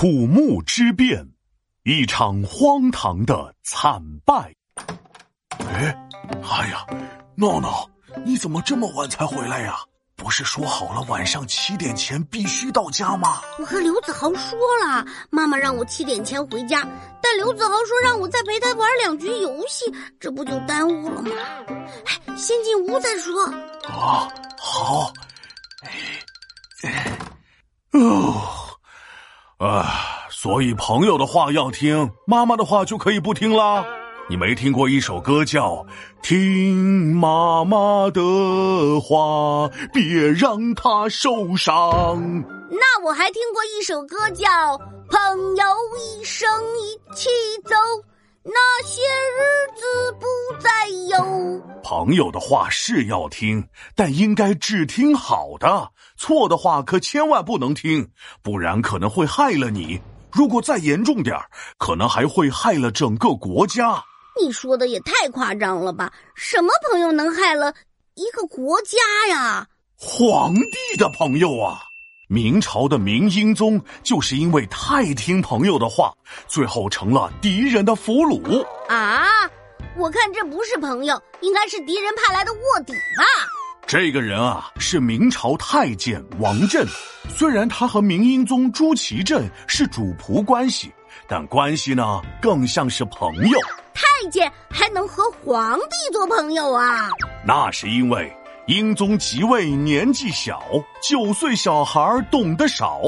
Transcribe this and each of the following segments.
土木之变，一场荒唐的惨败。哎，哎呀，闹闹，你怎么这么晚才回来呀？不是说好了晚上七点前必须到家吗？我和刘子豪说了，妈妈让我七点前回家，但刘子豪说让我再陪他玩两局游戏，这不就耽误了吗？哎，先进屋再说。啊，好。哎，哦，啊，所以朋友的话要听，妈妈的话就可以不听啦。你没听过一首歌叫《听妈妈的话，别让她受伤》？那我还听过一首歌叫《朋友一生一起走》，那些日子不再有。朋友的话是要听，但应该只听好的，错的话可千万不能听，不然可能会害了你。如果再严重点可能还会害了整个国家。你说的也太夸张了吧？什么朋友能害了一个国家呀？皇帝的朋友啊！明朝的明英宗就是因为太听朋友的话，最后成了敌人的俘虏啊！我看这不是朋友，应该是敌人派来的卧底吧？这个人啊，是明朝太监王振，虽然他和明英宗朱祁镇是主仆关系，但关系呢，更像是朋友。太监还能和皇帝做朋友啊？那是因为英宗即位年纪小，九岁小孩懂得少，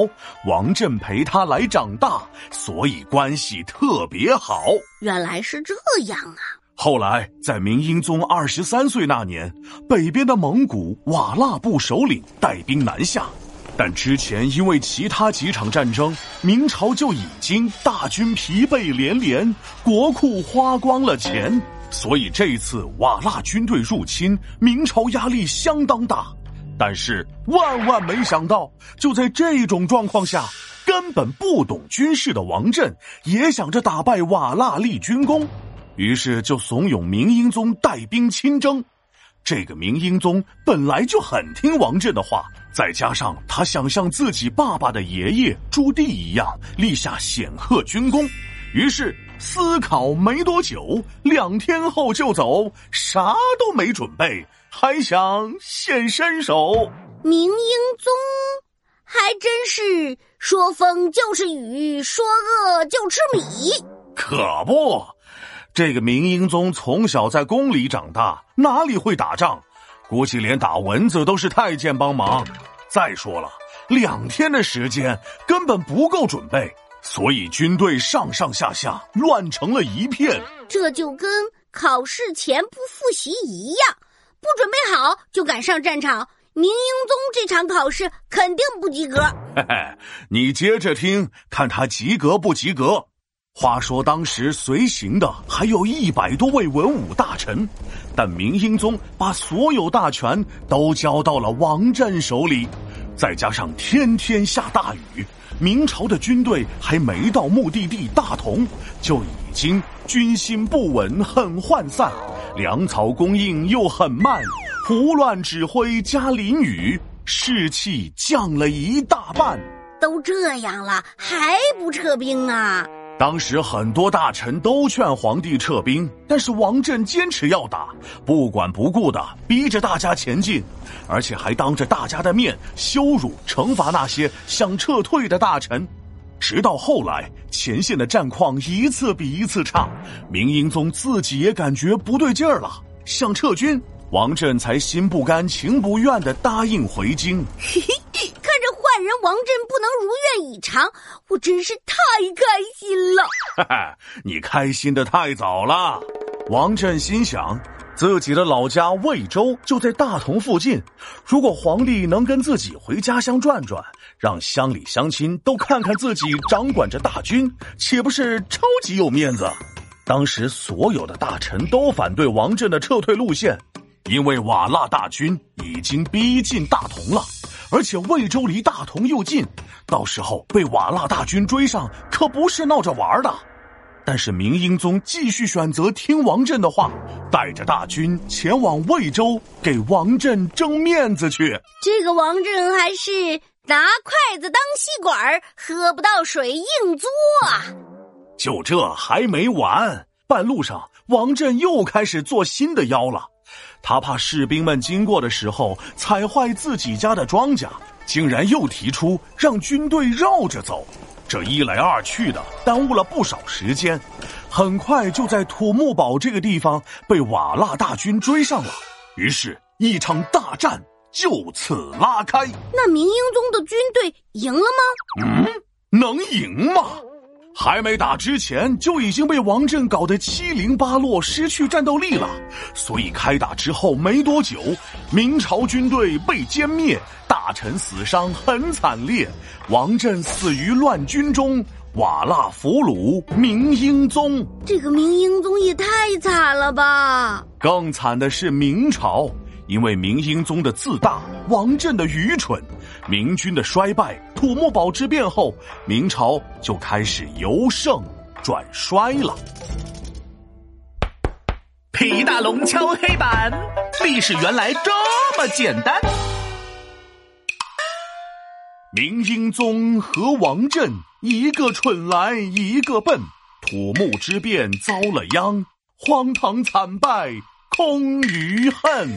王振陪他来长大，所以关系特别好。原来是这样啊！后来在明英宗二十三岁那年，北边的蒙古瓦剌部首领带兵南下。但之前因为其他几场战争，明朝就已经大军疲惫连连，国库花光了钱，所以这一次瓦剌军队入侵，明朝压力相当大。但是万万没想到，就在这种状况下，根本不懂军事的王振也想着打败瓦剌立军功，于是就怂恿明英宗带兵亲征。这个明英宗本来就很听王振的话，再加上他想像自己爸爸的爷爷朱棣一样立下显赫军功，于是思考没多久，两天后就走，啥都没准备，还想现身手。明英宗还真是说风就是雨，说饿就吃米，可不。这个明英宗从小在宫里长大，哪里会打仗？估计连打蚊子都是太监帮忙。再说了，两天的时间根本不够准备，所以军队上上下下乱成了一片。这就跟考试前不复习一样，不准备好就敢上战场。明英宗这场考试肯定不及格。嘿嘿，你接着听，看他及格不及格。话说，当时随行的还有一百多位文武大臣，但明英宗把所有大权都交到了王振手里，再加上天天下大雨，明朝的军队还没到目的地大同，就已经军心不稳，很涣散，粮草供应又很慢，胡乱指挥加淋雨，士气降了一大半。都这样了，还不撤兵啊？当时很多大臣都劝皇帝撤兵，但是王振坚持要打，不管不顾的逼着大家前进，而且还当着大家的面羞辱、惩罚那些想撤退的大臣。直到后来，前线的战况一次比一次差，明英宗自己也感觉不对劲儿了，想撤军，王振才心不甘情不愿的答应回京。嘿嘿。人王振不能如愿以偿，我真是太开心了。哈哈，你开心的太早了。王振心想，自己的老家魏州就在大同附近，如果皇帝能跟自己回家乡转转，让乡里乡亲都看看自己掌管着大军，岂不是超级有面子？当时所有的大臣都反对王振的撤退路线，因为瓦剌大军已经逼近大同了。而且魏州离大同又近，到时候被瓦剌大军追上，可不是闹着玩的。但是明英宗继续选择听王振的话，带着大军前往魏州，给王振争面子去。这个王振还是拿筷子当吸管，喝不到水硬嘬啊！就这还没完，半路上王振又开始做新的妖了。他怕士兵们经过的时候踩坏自己家的庄稼，竟然又提出让军队绕着走。这一来二去的，耽误了不少时间。很快就在土木堡这个地方被瓦剌大军追上了，于是，一场大战就此拉开。那明英宗的军队赢了吗？嗯，能赢吗？还没打之前就已经被王振搞得七零八落，失去战斗力了。所以开打之后没多久，明朝军队被歼灭，大臣死伤很惨烈，王振死于乱军中。瓦剌俘虏明英宗，这个明英宗也太惨了吧！更惨的是明朝，因为明英宗的自大，王振的愚蠢，明军的衰败，土木堡之变后，明朝就开始由盛转衰了。皮大龙敲黑板，历史原来这么简单。明英宗和王振，一个蠢来一个笨，土木之变遭了殃，荒唐惨败空余恨。